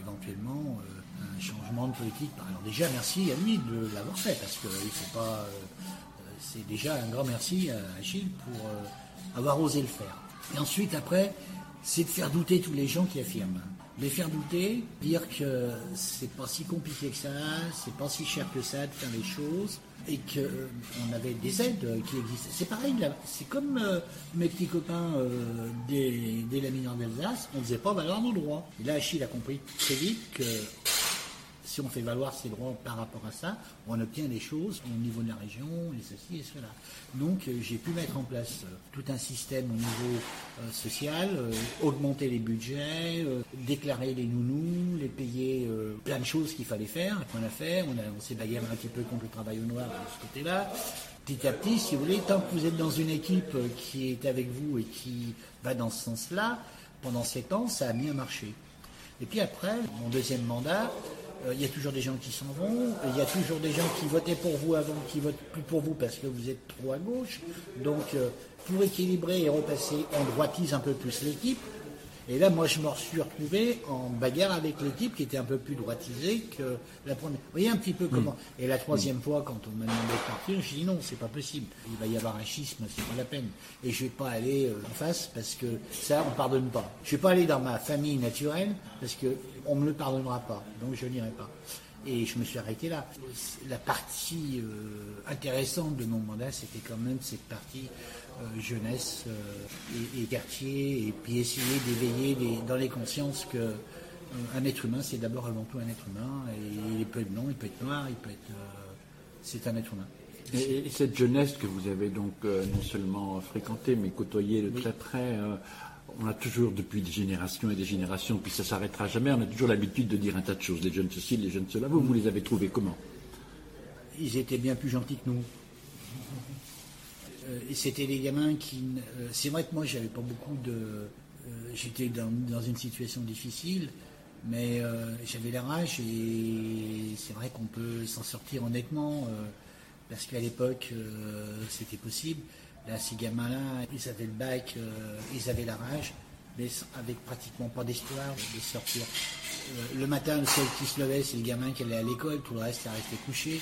éventuellement un changement de politique. Alors déjà, merci à lui de l'avoir fait, parce qu'il faut pas. c'est déjà un grand merci à Achille pour avoir osé le faire. Et ensuite, après, c'est de faire douter tous les gens qui affirment. Les faire douter, dire que c'est pas si compliqué que ça, c'est pas si cher que ça de faire les choses, et qu'on avait des aides euh, qui existaient. C'est pareil, c'est comme euh, mes petits copains euh, des, des lamineurs d'Alsace, on ne faisait pas valoir nos droits. Et là, Achille a compris très vite que si on fait valoir ses droits par rapport à ça, on obtient des choses au niveau de la région, et ceci et cela. Donc euh, j'ai pu mettre en place euh, tout un système au niveau euh, social, augmenter les budgets, déclarer les nounous, les payer, plein de choses qu'il fallait faire, qu'on a fait. On, s'est bagarré un petit peu contre le travail au noir de ce côté-là. Petit à petit, si vous voulez, tant que vous êtes dans une équipe qui est avec vous et qui va dans ce sens-là, pendant sept ans, ça a bien marché. Et puis après, mon deuxième mandat, il y a toujours des gens qui s'en vont, il y a toujours des gens qui votaient pour vous avant, qui votent plus pour vous parce que vous êtes trop à gauche. Donc, euh, pour équilibrer et repasser, on droitise un peu plus l'équipe. Et là, moi, je me suis retrouvé en bagarre avec l'équipe qui était un peu plus droitisée que la première. Vous voyez un petit peu comment. Et la troisième fois, quand on m'a demandé de partir, je dis non, c'est pas possible. Il va y avoir un schisme, c'est pas la peine. Et je vais pas aller euh, en face parce que ça, on pardonne pas. Je vais pas aller dans ma famille naturelle parce que on me le pardonnera pas. Donc je n'irai pas. Et je me suis arrêté là. La partie euh, intéressante de mon mandat, c'était quand même cette partie euh, jeunesse euh, et, et quartier, et puis essayer d'éveiller dans les consciences que un être humain, c'est d'abord avant tout un être humain, et il peut être blanc, il peut être noir, il peut être. c'est un être humain. Et, et cette jeunesse que vous avez donc non seulement fréquentée, mais côtoyée de Oui. très près, on a toujours depuis des générations et des générations, puis ça s'arrêtera jamais, on a toujours l'habitude de dire un tas de choses, les jeunes ceci, les jeunes cela. Vous, vous les avez trouvés comment? Ils étaient bien plus gentils que nous. Euh, c'était des gamins qui. euh, c'est vrai que moi, j'avais pas beaucoup de. euh, J'étais dans, une situation difficile, mais j'avais la rage et c'est vrai qu'on peut s'en sortir honnêtement parce qu'à l'époque, c'était possible. Là, ces gamins-là, ils avaient le bac, euh, ils avaient la rage, mais avec pratiquement pas d'espoir de sortir. Euh, le matin, le seul qui se levait, c'est le gamin qui allait à l'école, tout le reste, il restait couché.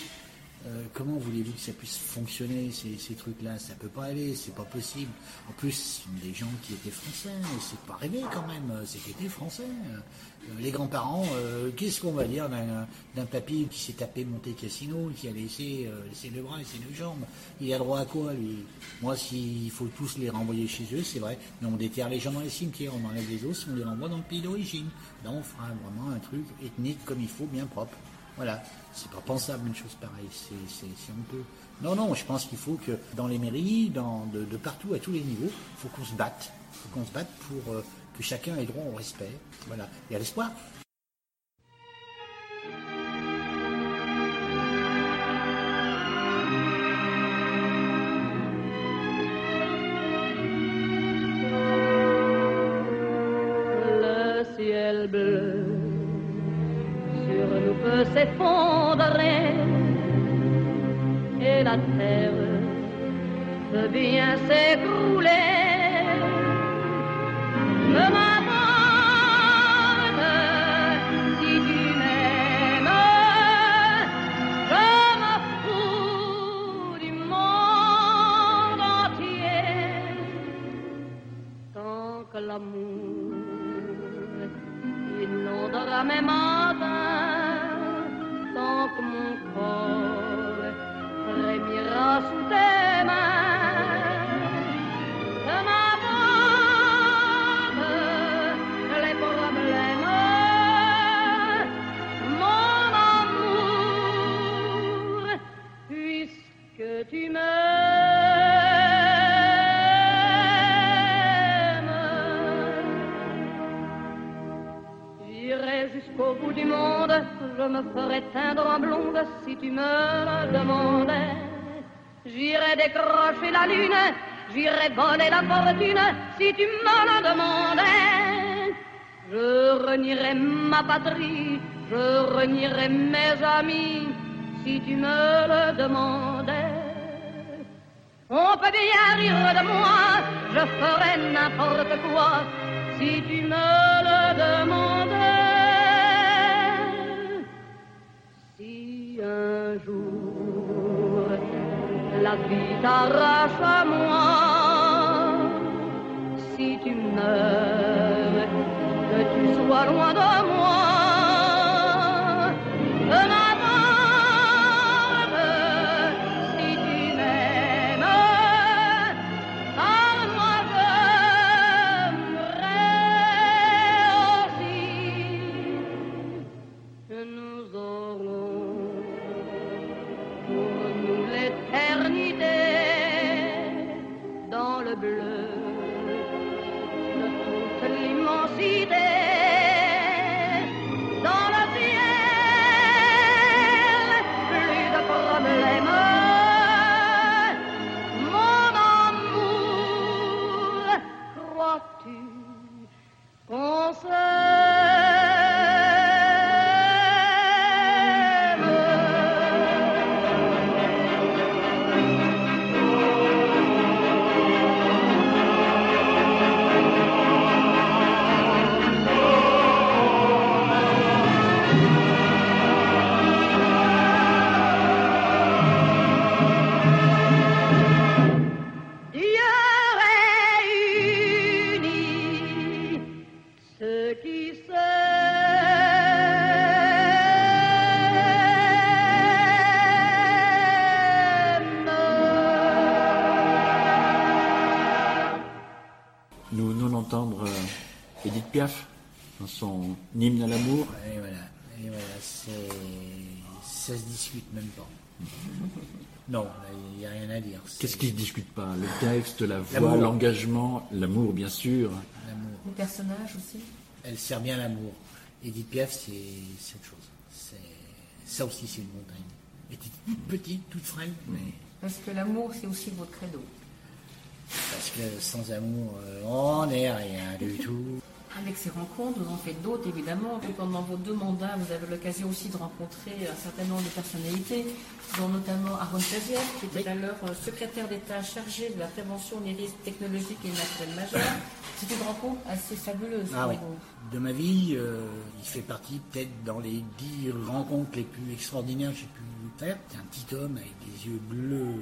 Euh, comment voulez-vous que ça puisse fonctionner, ces, trucs-là? Ça peut pas aller, c'est pas possible. En plus, ce des gens qui étaient français, c'est pas rêvé quand même, euh, c'est qu'ils étaient français. Euh, les grands-parents, qu'est-ce qu'on va dire d'un papy qui s'est tapé Monte Cassino, qui a laissé, laissé le bras, laissé les jambes? Il a droit à quoi, lui? Moi, s'il faut tous les renvoyer chez eux, c'est vrai, mais on déterre les gens dans les cimetières, on enlève les os, on les renvoie dans le pays d'origine. Là, on fera vraiment un truc ethnique comme il faut, bien propre. Voilà, c'est pas pensable une chose pareille, c'est c'est honteux. Non, non, je pense qu'il faut que dans les mairies, dans, de, de partout, à tous les niveaux, il faut qu'on se batte. Il faut qu'on se batte pour euh, que chacun ait droit au respect. Voilà, et à l'espoir. Bien s'écrouler. Du monde, je me ferai teindre en blonde si tu me le demandais. J'irai décrocher la lune, j'irai voler la fortune si tu me le demandais. Je renierai ma patrie, je renierai mes amis si tu me le demandais. On peut bien rire de moi, je ferai n'importe quoi si tu me le demandais. Vie t'arrache à moi, si tu meurs, que tu sois loin de moi. Piaf dans son hymne à l'amour. Et voilà, et voilà, ça se discute même pas. [laughs] Non, il n'y a rien à dire. Qu'est-ce qui ne se discute pas? Le texte, la voix, l'engagement, l'amour, bien sûr. l'amour. Les personnages aussi? Elle sert bien l'amour. Edith Piaf, c'est cette chose. C'est, ça aussi, c'est une montagne. Elle était toute petite, toute frêle, mais Parce que l'amour, c'est aussi votre credo. parce que sans amour, euh, on n'est rien du tout. Avec ces rencontres, vous en faites d'autres évidemment. Pendant vos deux mandats, vous avez l'occasion aussi de rencontrer un certain nombre de personnalités, dont notamment Aaron Taziev, qui était alors euh, secrétaire d'État chargé de la prévention des risques technologiques et naturels majeurs. C'est une rencontre assez fabuleuse. Ah pour oui. vous. De ma vie, euh, il fait partie peut-être dans les dix rencontres les plus extraordinaires que j'ai pu faire. C'est un petit homme avec des yeux bleus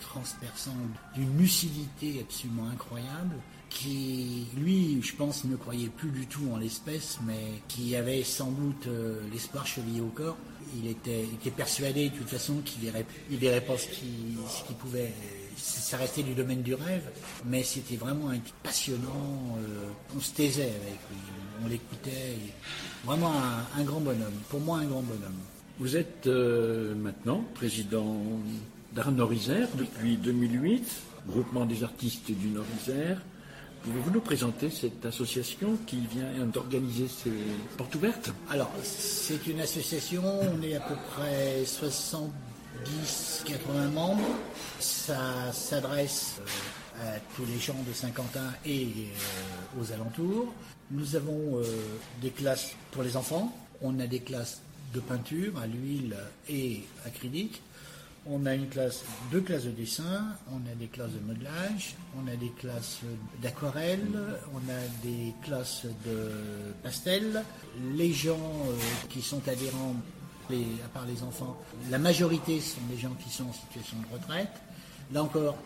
transperçants, d'une lucidité absolument incroyable, qui, lui, je pense, ne croyait plus du tout en l'espèce, mais qui avait sans doute euh, l'espoir chevillé au corps. Il était, persuadé de toute façon qu'il verrait, il verrait pas ce qu'il pouvait ça restait du domaine du rêve, mais c'était vraiment un type passionnant. euh, on se taisait avec lui, on l'écoutait. Vraiment un, un grand bonhomme. Pour moi, un grand bonhomme. Vous êtes euh, maintenant président d'Arnor-Isère depuis 2008, groupement des artistes du Nord-Isère. Pouvez-vous nous présenter cette association qui vient d'organiser ces portes ouvertes? Alors, c'est une association, on est à peu près 70-80 membres. Ça s'adresse euh, à tous les gens de Saint-Quentin et euh, aux alentours. Nous avons euh, des classes pour les enfants, on a des classes de peinture à l'huile et acrylique. On a une classe, deux classes de dessin, on a des classes de modelage, on a des classes d'aquarelle, on a des classes de pastel. Les gens euh, qui sont adhérents, à part les enfants, la majorité sont des gens qui sont en situation de retraite. Là encore,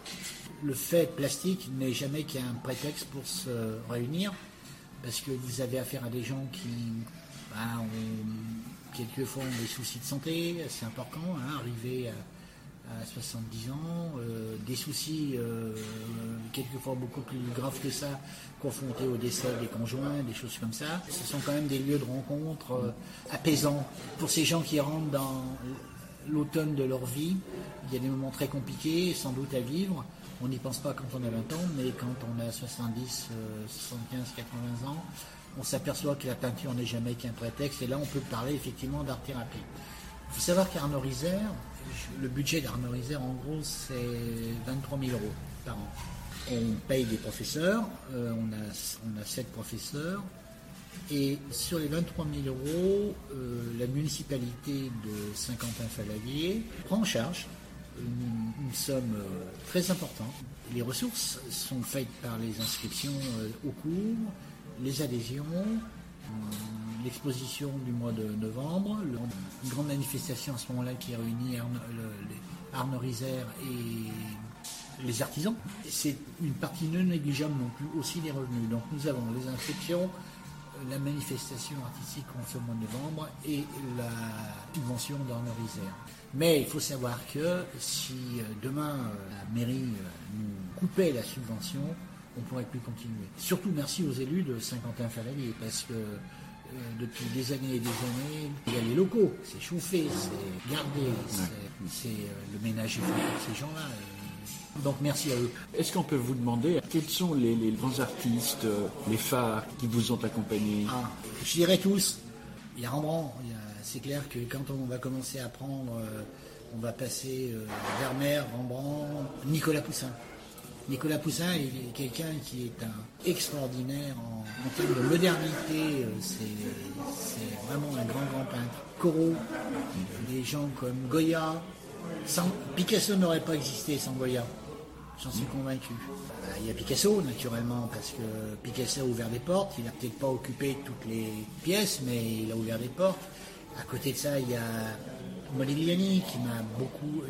le fait plastique n'est jamais qu'un prétexte pour se réunir, parce que vous avez affaire à des gens qui ben, ont, quelquefois ont des soucis de santé assez importants, hein, arrivés à, à 70 ans, euh, des soucis euh, quelquefois beaucoup plus graves que ça, confrontés au décès des conjoints, des choses comme ça. Ce sont quand même des lieux de rencontre euh, apaisants pour ces gens qui rentrent dans l'automne de leur vie. Il y a des moments très compliqués, sans doute à vivre. On n'y pense pas quand on a 20 ans, mais quand on a 70, euh, 75, 80 ans, on s'aperçoit que la peinture n'est jamais qu'un prétexte. Et là, on peut parler effectivement d'art-thérapie. Il faut savoir qu'Arnor-Isère, le budget d'Arnor-Isère, en gros, c'est 23 000 euros par an. On paye des professeurs, euh, on, a, on a 7 professeurs, et sur les 23 000 euros, euh, la municipalité de Saint-Quentin-Falalier prend en charge une, somme euh, très importante. Les ressources sont faites par les inscriptions euh, au cours, les adhésions, l'exposition du mois de novembre, le- une grande manifestation à ce moment-là qui réunit Arno, le- les Arnor-Isère et les artisans. C'est une partie non négligeable non plus aussi des revenus. Donc nous avons les inscriptions, la manifestation artistique qu'on fait au mois de novembre et la subvention d'Arnor-Isère. Mais il faut savoir que si euh, demain euh, la mairie euh, nous coupait la subvention, on ne pourrait plus continuer. Surtout merci aux élus de Saint-Quentin-Falalier parce que depuis des années et des années, il y a les locaux, c'est chauffé, c'est gardé, c'est euh, le ménage fait ces gens-là. Donc merci à eux. Est-ce qu'on peut vous demander quels sont les, les grands artistes, euh, les phares qui vous ont accompagné? Ah, je dirais tous. Il y a Rembrandt. C'est clair que quand on va commencer à prendre, euh, on va passer euh, Vermeer, Rembrandt, Nicolas Poussin. Nicolas Poussin est quelqu'un qui est un extraordinaire en, termes de modernité. euh, C'est vraiment un grand, grand peintre. Corot, des gens comme Goya. Picasso n'aurait pas existé sans Goya. J'en suis convaincu. Bah, Il y a Picasso, naturellement, parce que Picasso a ouvert des portes. Il n'a peut-être pas occupé toutes les pièces, mais il a ouvert des portes. À côté de ça, il y a Modigliani qui m'a beaucoup.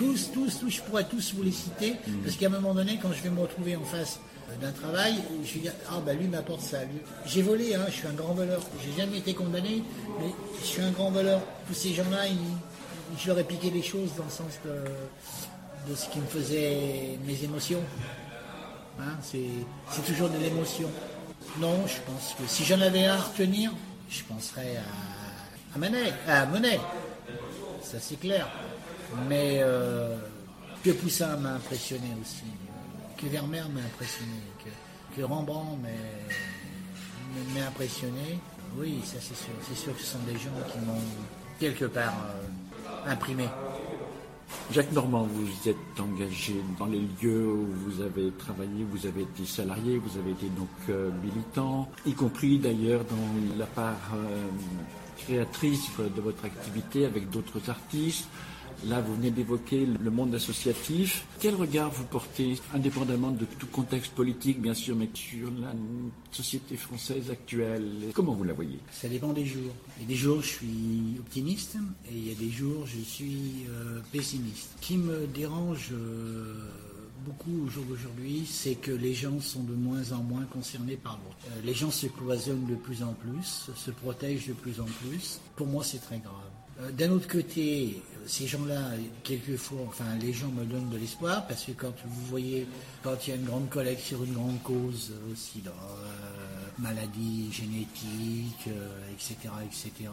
Tous, tous, tous, je pourrais tous vous les citer, parce qu'à un moment donné, quand je vais me retrouver en face d'un travail, je vais dire Ah, bah lui m'apporte ça. J'ai volé, hein, je suis un grand voleur. J'ai jamais été condamné, mais je suis un grand voleur. Tous ces gens-là, je leur ai piqué des choses dans le sens de, de ce qui me faisait mes émotions. hein, c'est c'est toujours de l'émotion. Non, je pense que si j'en avais un à retenir, je penserais à, à Manet, à Monet. Ça c'est clair. Mais euh, Poussin m'a impressionné aussi, que Vermeer m'a impressionné, que, que Rembrandt m'a- m'a impressionné. Oui, ça c'est sûr. C'est sûr que ce sont des gens qui m'ont quelque part euh, imprimé. Jacques Normand, vous êtes engagé dans les lieux où vous avez travaillé, vous avez été salarié, vous avez été donc euh, militant, y compris d'ailleurs dans la part euh, créatrice de votre activité avec d'autres artistes. Là, vous venez d'évoquer le monde associatif. Quel regard vous portez, indépendamment de tout contexte politique, bien sûr, mais sur la société française actuelle? Comment vous la voyez? Ça dépend des jours. Il y a des jours, je suis optimiste et il y a des jours, je suis euh, pessimiste. Ce qui me dérange euh, beaucoup au jour d'aujourd'hui, c'est que les gens sont de moins en moins concernés par l'autre. Euh, les gens se cloisonnent de plus en plus, se protègent de plus en plus. Pour moi, c'est très grave. Euh, D'un autre côté, ces gens-là, quelquefois, enfin, les gens me donnent de l'espoir parce que quand vous voyez, quand il y a une grande collecte sur une grande cause, euh, sida, euh, maladie génétique, euh, etc., etc.,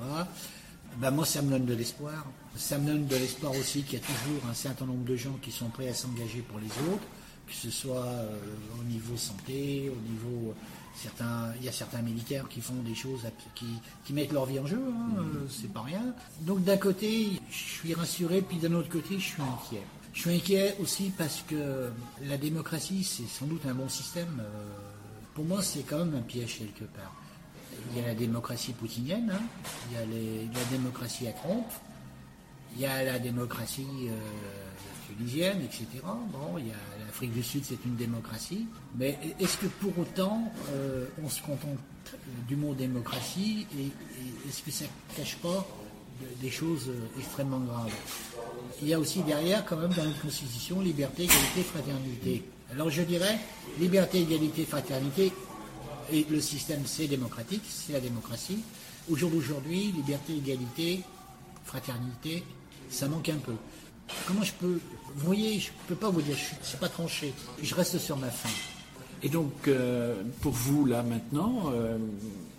ben moi, ça me donne de l'espoir. Ça me donne de l'espoir aussi qu'il y a toujours un certain nombre de gens qui sont prêts à s'engager pour les autres, que ce soit euh, au niveau santé, au niveau certains, il y a certains militaires qui font des choses, qui, qui mettent leur vie en jeu, hein, euh, c'est pas rien. Donc d'un côté, je suis rassuré, puis d'un autre côté, je suis inquiet. Je suis inquiet aussi parce que la démocratie, c'est sans doute un bon système. euh, pour moi, c'est quand même un piège quelque part. Il y a la démocratie poutinienne, hein, il y a les- la démocratie à Trump, il y a la démocratie euh, tunisienne, etc. Bon, il y a l'Afrique du Sud, c'est une démocratie. Mais est-ce que pour autant, euh, on se contente du mot démocratie et, est-ce que ça ne cache pas de- des choses euh, extrêmement graves? Il y a aussi derrière, quand même, dans notre Constitution, liberté, égalité, fraternité. Alors je dirais, liberté, égalité, fraternité, et le système c'est démocratique, c'est la démocratie. Au jour d'aujourd'hui, liberté, égalité, fraternité, ça manque un peu. Comment je peux Vous voyez, je ne peux pas vous dire, je ne suis pas tranché. Je reste sur ma faim. Et donc, euh, pour vous, là, maintenant, euh,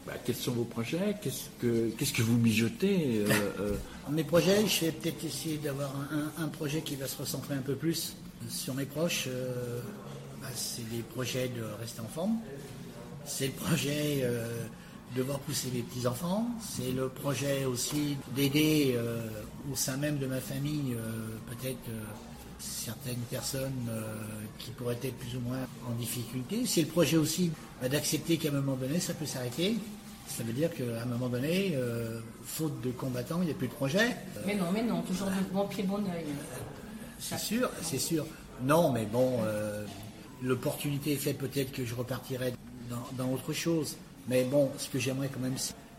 bah, quels sont vos projets? Qu'est-ce que, qu'est-ce que vous mijotez euh, [laughs] Mes projets, je vais peut-être essayer d'avoir un, projet qui va se recentrer un peu plus sur mes proches. bah, c'est des projets de rester en forme. C'est le projet de voir pousser les petits-enfants. C'est le projet aussi d'aider au sein même de ma famille euh, peut-être euh, certaines personnes euh, qui pourraient être plus ou moins en difficulté. C'est le projet aussi bah, d'accepter qu'à un moment donné, ça peut s'arrêter. Ça veut dire qu'à un moment donné, euh, faute de combattants, il n'y a plus de projet. Mais non, mais non, toujours de bon pied, bon oeil. C'est sûr, c'est sûr. Non, mais bon, euh, l'opportunité fait peut-être que je repartirai dans, dans autre chose. Mais bon, ce que j'aimerais quand même,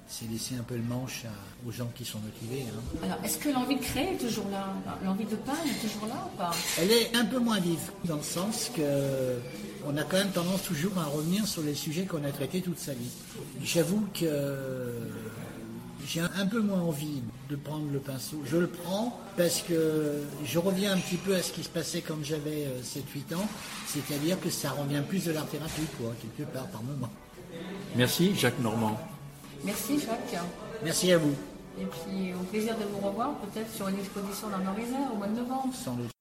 c'est- laisser un peu le manche à- aux gens qui sont motivés. hein. Alors, est-ce que l'envie de créer est toujours là? L'envie de peindre est toujours là ou pas? Elle est un peu moins vive, dans le sens que on a quand même tendance toujours à revenir sur les sujets qu'on a traités toute sa vie. J'avoue que j'ai un peu moins envie de prendre le pinceau. Je le prends parce que je reviens un petit peu à ce qui se passait quand j'avais euh, 7-8 ans, c'est-à-dire que ça revient plus de l'art-thérapie, quoi, quelque part, par moment. Merci, Jacques Normand. Merci Jacques. Merci à vous, Et puis au plaisir de vous revoir peut-être sur une exposition dans l'Horizon au mois de novembre. sans doute.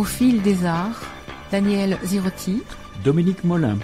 Au fil des arts, Daniel Zirotti, Dominique Molin.